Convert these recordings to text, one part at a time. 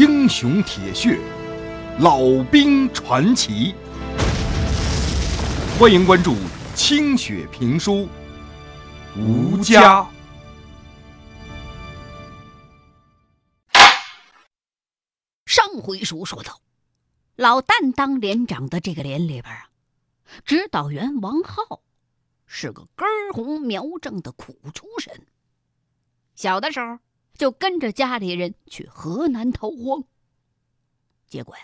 英雄铁血，老兵传奇。欢迎关注清雪评书《吴家》。上回书说到，老旦当连长的这个连里边啊，指导员王浩是个根红苗正的苦出身。小的时候就跟着家里人去河南逃荒，结果呀，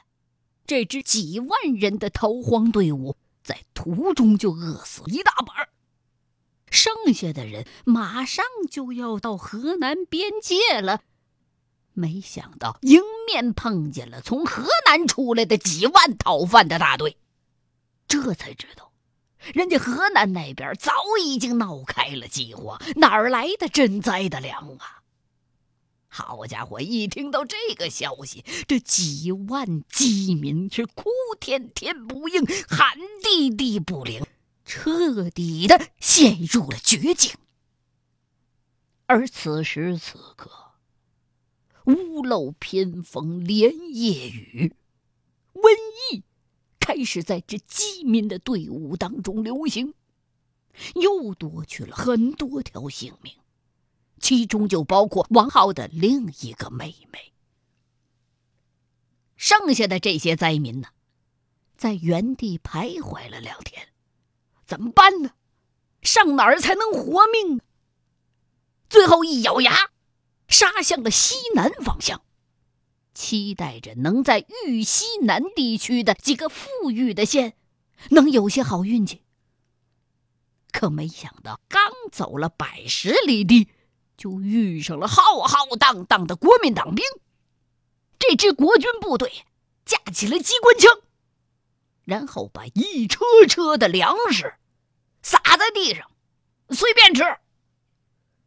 这支几万人的逃荒队伍在途中就饿死一大半剩下的人马上就要到河南边界了。没想到迎面碰见了从河南出来的几万讨饭的大队，这才知道，人家河南那边早已经闹开了饥荒，哪儿来的赈灾的粮啊？好家伙！一听到这个消息，这几万饥民是哭天天不应，喊地地不灵，彻底的陷入了绝境。而此时此刻。屋漏偏逢连夜雨，瘟疫开始在这饥民的队伍当中流行，又夺去了很多条性命，其中就包括王浩的另一个妹妹。剩下的这些灾民呢，在原地徘徊了两天，怎么办呢？上哪儿才能活命？最后一咬牙。杀向了西南方向，期待着能在豫西南地区的几个富裕的县能有些好运气。可没想到，刚走了百十里地，就遇上了浩浩荡荡的国民党兵。这支国军部队架起了机关枪，然后把一车车的粮食撒在地上，随便吃。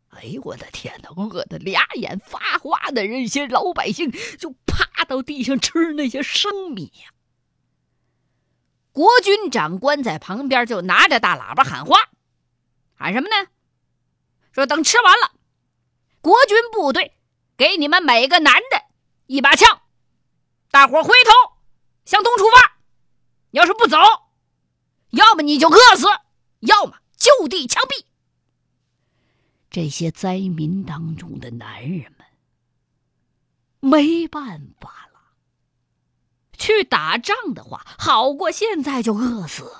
哎呦我的天哪！饿得俩眼发花的人些老百姓就趴到地上吃那些生米呀。国军长官在旁边就拿着大喇叭喊话，喊什么呢？说等吃完了，国军部队给你们每个男的一把枪，大伙回头向东出发。要是不走，要么你就饿死，要么就地枪毙。这些灾民当中的男人们没办法了，去打仗的话，好过现在就饿死。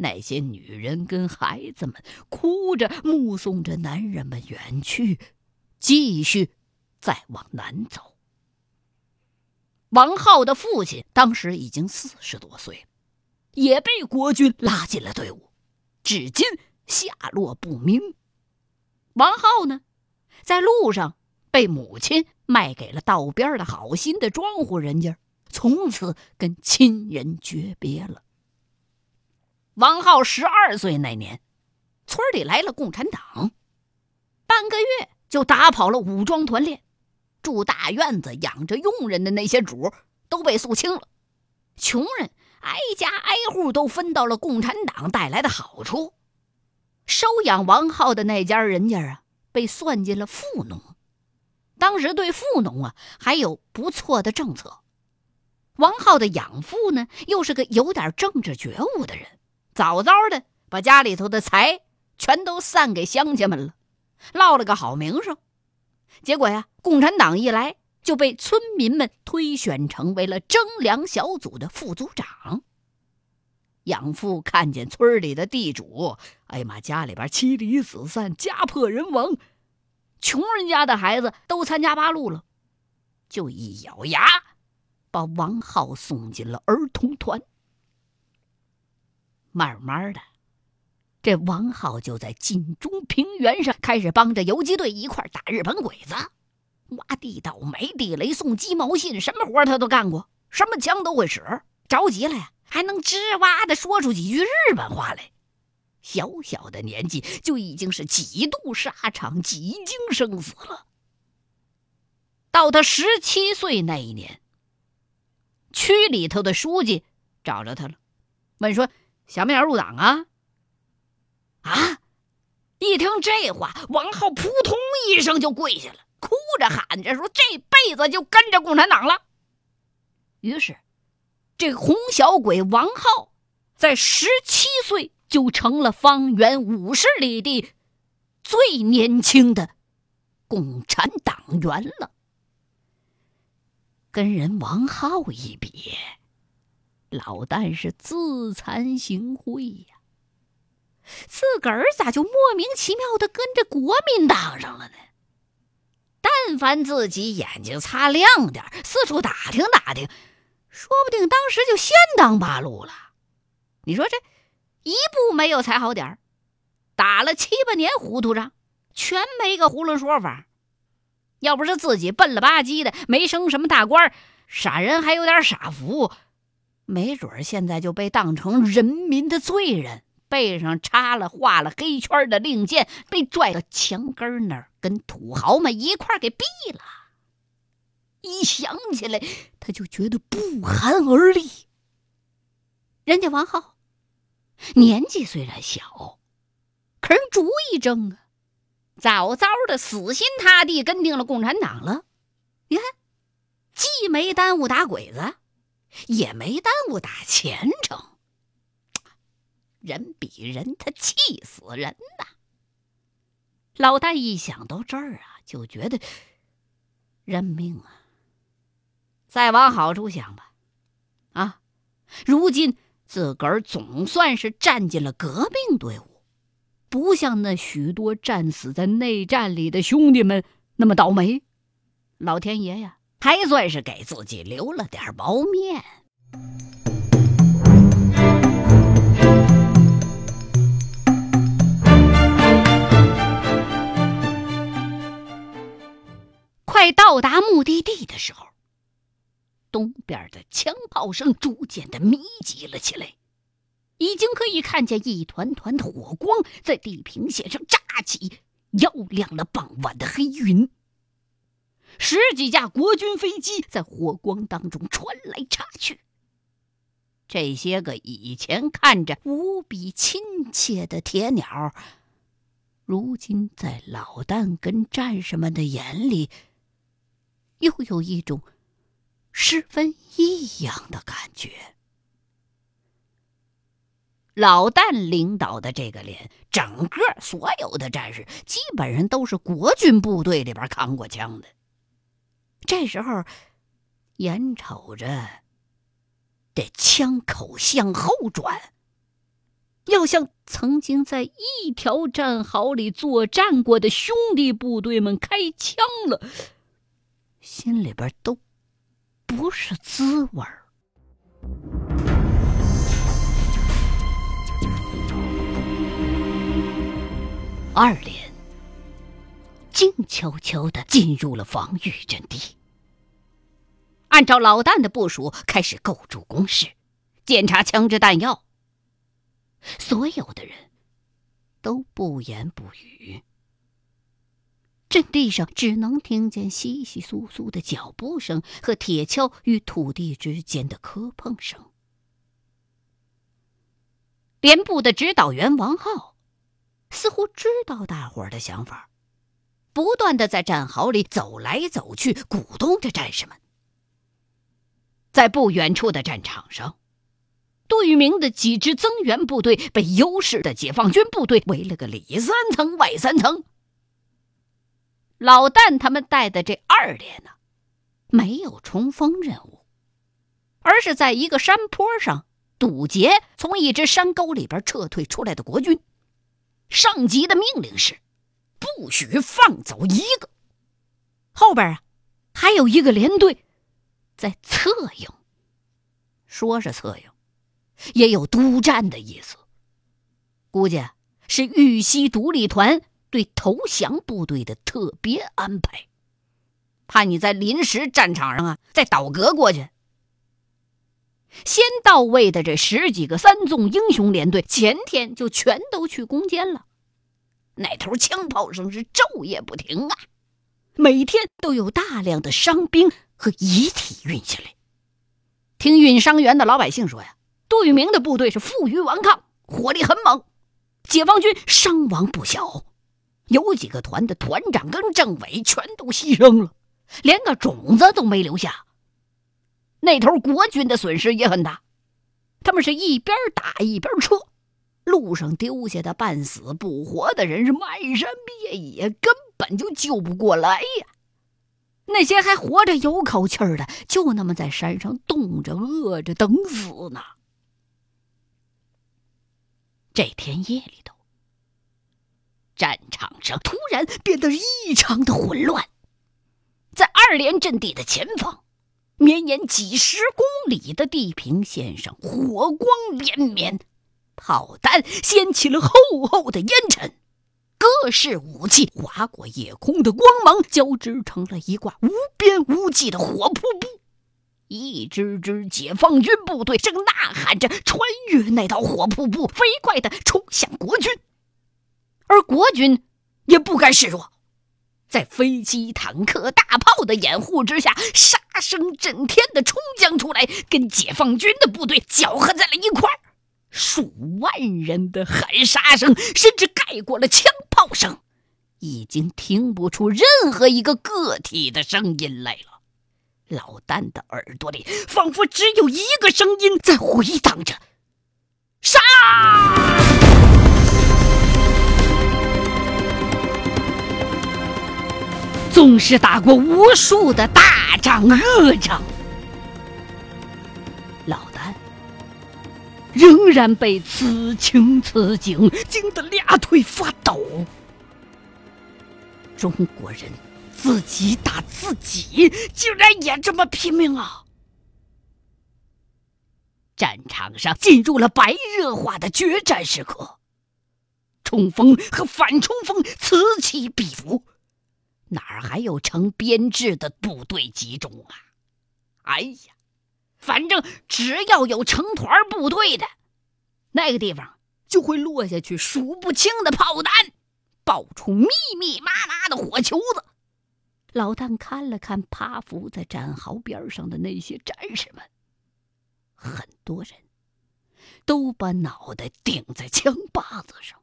那些女人跟孩子们哭着目送着男人们远去，继续再往南走。王浩的父亲当时已经四十多岁，也被国军拉进了队伍，至今下落不明。王浩呢，在路上被母亲卖给了道边的好心的庄户人家，从此跟亲人诀别了。王浩十二岁那年，村里来了共产党，半个月就打跑了武装团练，住大院子养着佣人的那些主都被肃清了，穷人挨家挨户都分到了共产党带来的好处。收养王浩的那家人家啊，被算进了富农。当时对富农啊还有不错的政策。王浩的养父呢，又是个有点政治觉悟的人，早早的把家里头的财全都散给乡亲们了，落了个好名声。结果呀，共产党一来，就被村民们推选成为了征粮小组的副组长。养父看见村里的地主，哎呀妈，家里边妻离子散，家破人亡，穷人家的孩子都参加八路了，就一咬牙，把王浩送进了儿童团。慢慢的，这王浩就在晋中平原上开始帮着游击队一块打日本鬼子，挖地道、埋地雷、送鸡毛信，什么活他都干过，什么枪都会使。着急了呀！还能吱哇的说出几句日本话来，小小的年纪就已经是几度沙场、几经生死了。到他十七岁那一年，区里头的书记找着他了，问说：“想不想入党啊？”啊！一听这话，王浩扑通一声就跪下了，哭着喊着说：“这辈子就跟着共产党了。”于是，这红小鬼王浩在十七岁就成了方圆五十里地最年轻的共产党员了。跟人王浩一比，老旦是自惭形秽呀。自个儿咋就莫名其妙的跟着国民党上了呢？但凡自己眼睛擦亮点，四处打听打听，说不定当时就先当八路了。你说这一步没有踩好点儿，打了七八年糊涂账，全没个囫囵说法。要不是自己笨了吧唧的，没升什么大官，傻人还有点傻福，没准现在就被当成人民的罪人。背上插了画了黑圈的令箭，被拽到墙根那儿，跟土豪们一块儿给毙了。一想起来，他就觉得不寒而栗。人家王浩年纪虽然小，可是主意正啊，早早的死心塌地跟定了共产党了。你看，既没耽误打鬼子，也没耽误打前程。人比人，他气死人呐！老大一想到这儿啊，就觉得认命啊。再往好处想吧，啊，如今自个儿总算是站进了革命队伍，不像那许多战死在内战里的兄弟们那么倒霉。老天爷呀，还算是给自己留了点毛面。快到达目的地的时候，东边的枪炮声逐渐的密集了起来，已经可以看见一团团的火光在地平线上炸起，照亮了傍晚的黑云。十几架国军飞机在火光当中穿来插去。这些个以前看着无比亲切的铁鸟，如今在老旦跟战士们的眼里。又有一种十分异样的感觉。老旦领导的这个连，整个所有的战士基本上都是国军部队里边扛过枪的。这时候，眼瞅着这枪口向后转，要向曾经在一条战壕里作战过的兄弟部队们开枪了。心里边都不是滋味儿。二连静悄悄的进入了防御阵地，按照老旦的部署，开始构筑工事，检查枪支弹药。所有的人都不言不语。阵地上只能听见稀稀疏疏的脚步声和铁锹与土地之间的磕碰声。连部的指导员王浩似乎知道大伙儿的想法，不断的在战壕里走来走去，鼓动着战士们。在不远处的战场上，杜聿明的几支增援部队被优势的解放军部队围了个里三层外三层。老旦他们带的这二连呢，没有冲锋任务，而是在一个山坡上堵截从一只山沟里边撤退出来的国军。上级的命令是，不许放走一个。后边啊，还有一个连队在策应，说是策应，也有督战的意思，估计是豫西独立团。对投降部队的特别安排，怕你在临时战场上啊再倒戈过去。先到位的这十几个三纵英雄连队，前天就全都去攻坚了。那头枪炮声是昼夜不停啊，每天都有大量的伤兵和遗体运下来。听运伤员的老百姓说呀，杜聿明的部队是负隅顽抗，火力很猛，解放军伤亡不小。有几个团的团长跟政委全都牺牲了，连个种子都没留下。那头国军的损失也很大，他们是一边打一边撤，路上丢下的半死不活的人是漫山遍野，根本就救不过来呀。那些还活着有口气儿的，就那么在山上冻着、饿着等死呢。这天夜里头，战场上突然变得异常的混乱。在二连阵地的前方，绵延几十公里的地平线上，火光连绵，炮弹掀起了厚厚的烟尘。各式武器划过夜空的光芒，交织成了一挂无边无际的火瀑布。一支支解放军部队正呐喊着穿越那道火瀑布，飞快地冲向国军。而国军也不甘示弱，在飞机、坦克、大炮的掩护之下，杀声震天地冲将出来，跟解放军的部队搅和在了一块儿。数万人的喊杀声，甚至盖过了枪炮声，已经听不出任何一个个体的声音来了。老旦的耳朵里仿佛只有一个声音在回荡着：“杀！”纵是打过无数的大仗恶仗。仍然被此情此景惊得俩腿发抖。中国人自己打自己，竟然也这么拼命啊！战场上进入了白热化的决战时刻，冲锋和反冲锋此起彼伏，哪儿还有成编制的部队集中啊？哎呀！反正只要有成团部队的，那个地方就会落下去数不清的炮弹，爆出密密麻麻的火球子。老旦看了看趴伏在战壕边上的那些战士们，很多人都把脑袋顶在枪把子上，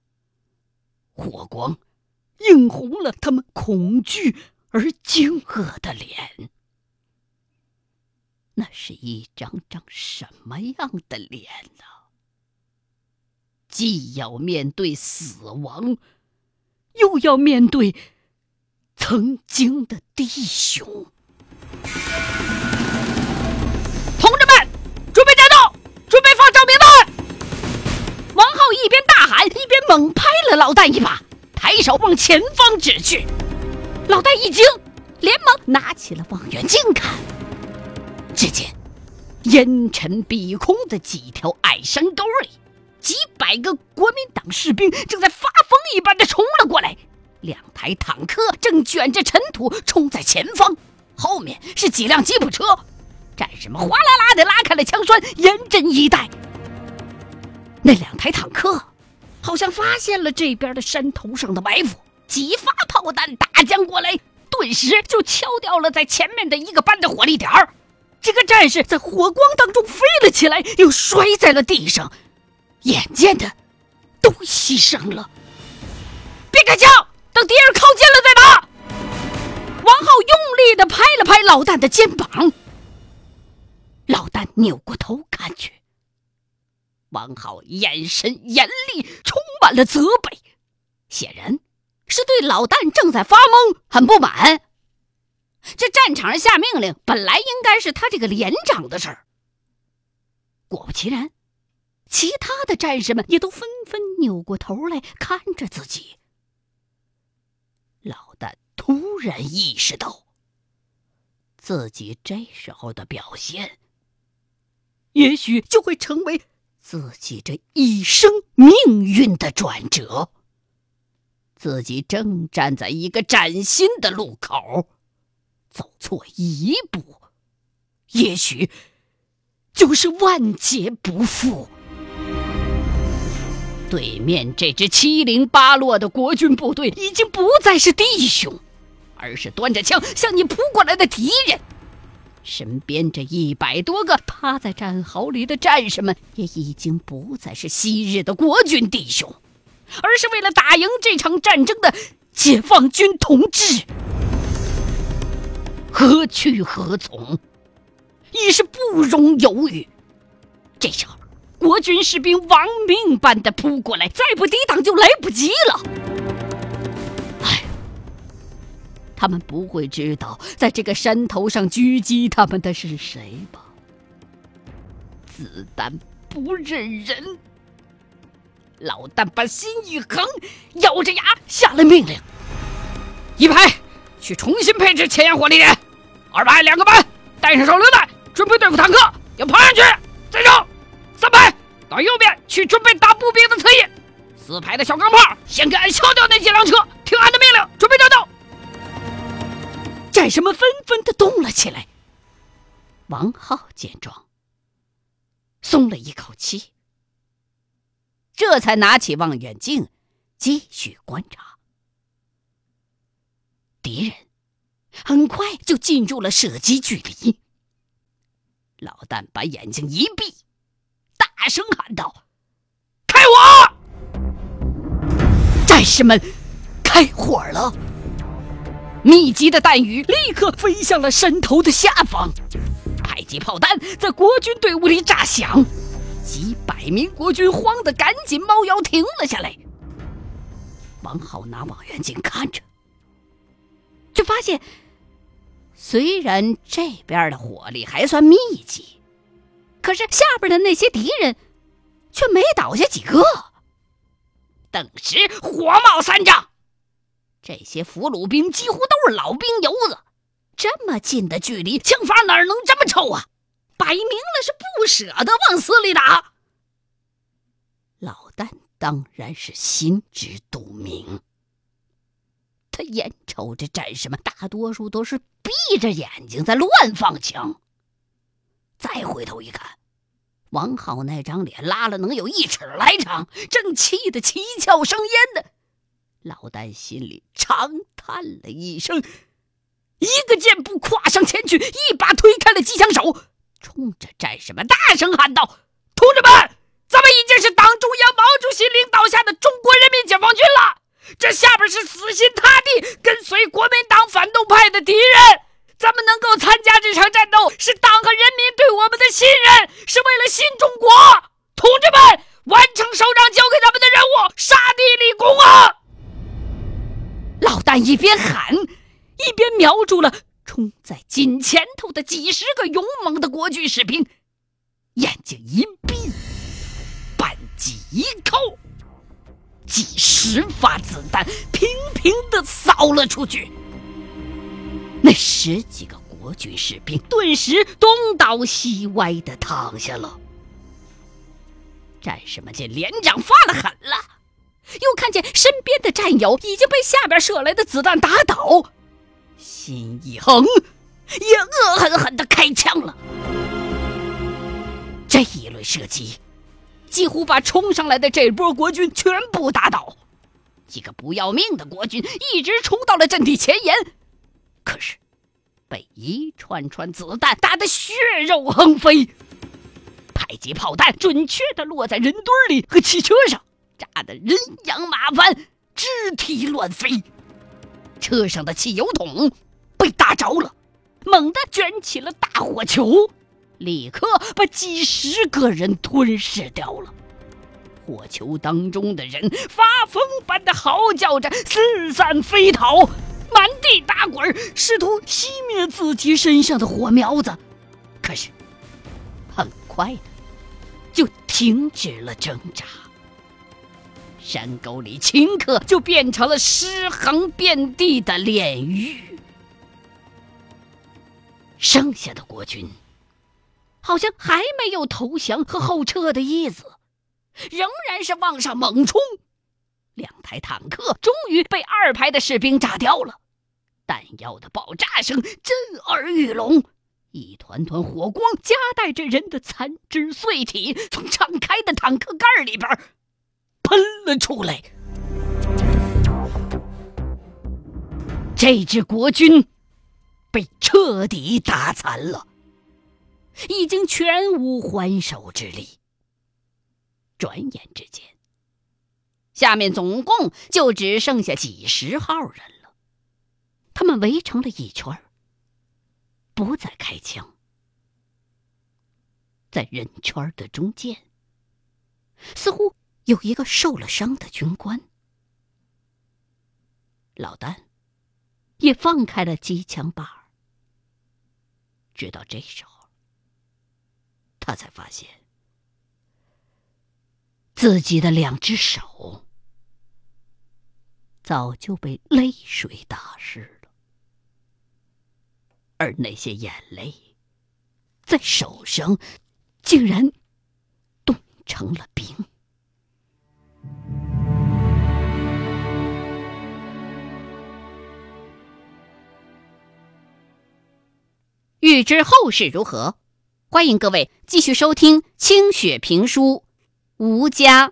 火光映红了他们恐惧而惊愕的脸。那是一张张什么样的脸呢？既要面对死亡，又要面对曾经的弟兄。同志们，准备战斗，准备放照明弹！王浩一边大喊，一边猛拍了老旦一把，抬手往前方指去。老旦一惊，连忙拿起了望远镜看。只见烟尘蔽空的几条矮山沟里，几百个国民党士兵正在发疯一般的冲了过来。两台坦克正卷着尘土冲在前方，后面是几辆吉普车。战士们哗啦啦的拉开了枪栓，严阵以待。那两台坦克好像发现了这边的山头上的埋伏，几发炮弹打将过来，顿时就敲掉了在前面的一个班的火力点儿。这个战士在火光当中飞了起来，又摔在了地上，眼见的都牺牲了。别开枪，等敌人靠近了再打。王浩用力的拍了拍老旦的肩膀。老旦扭过头看去，王浩眼神严厉，充满了责备，显然是对老旦正在发懵很不满。这战场上下命令，本来应该是他这个连长的事儿。果不其然，其他的战士们也都纷纷扭过头来看着自己。老旦突然意识到，自己这时候的表现，也许就会成为自己这一生命运的转折。自己正站在一个崭新的路口。走错一步，也许就是万劫不复。对面这支七零八落的国军部队已经不再是弟兄，而是端着枪向你扑过来的敌人。身边这一百多个趴在战壕里的战士们，也已经不再是昔日的国军弟兄，而是为了打赢这场战争的解放军同志，何去何从，已是不容犹豫。这时候，国军士兵亡命般的扑过来，再不抵挡就来不及了。哎，他们不会知道，在这个山头上狙击他们的是谁吧？子弹不认人。老旦把心一横，咬着牙下了命令：一排去重新配置前沿火力点，二排两个班带上手榴弹，准备对付坦克，要跑上去。再走，三排到右边去准备打步兵的侧翼，四排的小钢炮先给俺敲掉那几辆车，听俺的命令，准备战斗。战士们纷纷的动了起来。王浩见状，松了一口气。这才拿起望远镜，继续观察。敌人很快就进入了射击距离。老旦把眼睛一闭，大声喊道：“开火！”战士们开火了。密集的弹雨立刻飞向了山头的下方，迫击炮弹在国军队伍里炸响。几百名国军慌得赶紧猫腰停了下来。王浩拿望远镜看着，就发现，虽然这边的火力还算密集，可是下边的那些敌人却没倒下几个，顿时火冒三丈。这些俘虏兵几乎都是老兵油子，这么近的距离，枪法哪能这么臭啊？摆明了是不舍得往死里打。老旦当然是心知肚明，他眼瞅着战士们大多数都是闭着眼睛在乱放枪，再回头一看，王浩那张脸拉了能有一尺来长，正气得七窍生烟的。老旦心里长叹了一声，一个箭步跨上前去，一把推开了机枪手。冲着战士们大声喊道：“同志们，咱们已经是党中央毛主席领导下的中国人民解放军了。这下边是死心塌地跟随国民党反动派的敌人。咱们能够参加这场战斗，是党和人民对我们的信任，是为了新中国。同志们，完成首长交给咱们的任务，杀敌立功啊！”老旦一边喊，一边瞄住了。冲在近前头的几十个勇猛的国军士兵，眼睛一闭，扳机一扣，几十发子弹平平的扫了出去。那十几个国军士兵顿时东倒西歪的躺下了。战士们见连长发了狠了，又看见身边的战友已经被下边射来的子弹打倒。心一横，也恶狠狠的开枪了。这一轮射击，几乎把冲上来的这波国军全部打倒。几个不要命的国军一直冲到了阵地前沿，可是被一串串子弹打得血肉横飞。迫击炮弹准确的落在人堆里和汽车上，炸得人仰马翻，肢体乱飞。车上的汽油桶被打着了，猛地卷起了大火球，立刻把几十个人吞噬掉了。火球当中的人发疯般的嚎叫着，四散飞逃，满地打滚，试图熄灭自己身上的火苗子。可是，很快的就停止了挣扎。山沟里顷刻就变成了尸横遍地的炼狱。剩下的国军好像还没有投降和后撤的意思，仍然是往上猛冲。两台坦克终于被二排的士兵炸掉了，弹药的爆炸声震耳欲聋，一团团火光夹带着人的残肢碎体从敞开的坦克盖里边。喷了出来，这支国军被彻底打残了，已经全无还手之力。转眼之间，下面总共就只剩下几十号人了。他们围成了一圈不再开枪。在人圈的中间，似乎有一个受了伤的军官。老丹也放开了机枪把儿。直到这时候，他才发现自己的两只手早就被泪水打湿了，而那些眼泪在手上竟然冻成了冰。欲知后事如何，欢迎各位继续收听清雪评书《吴家》。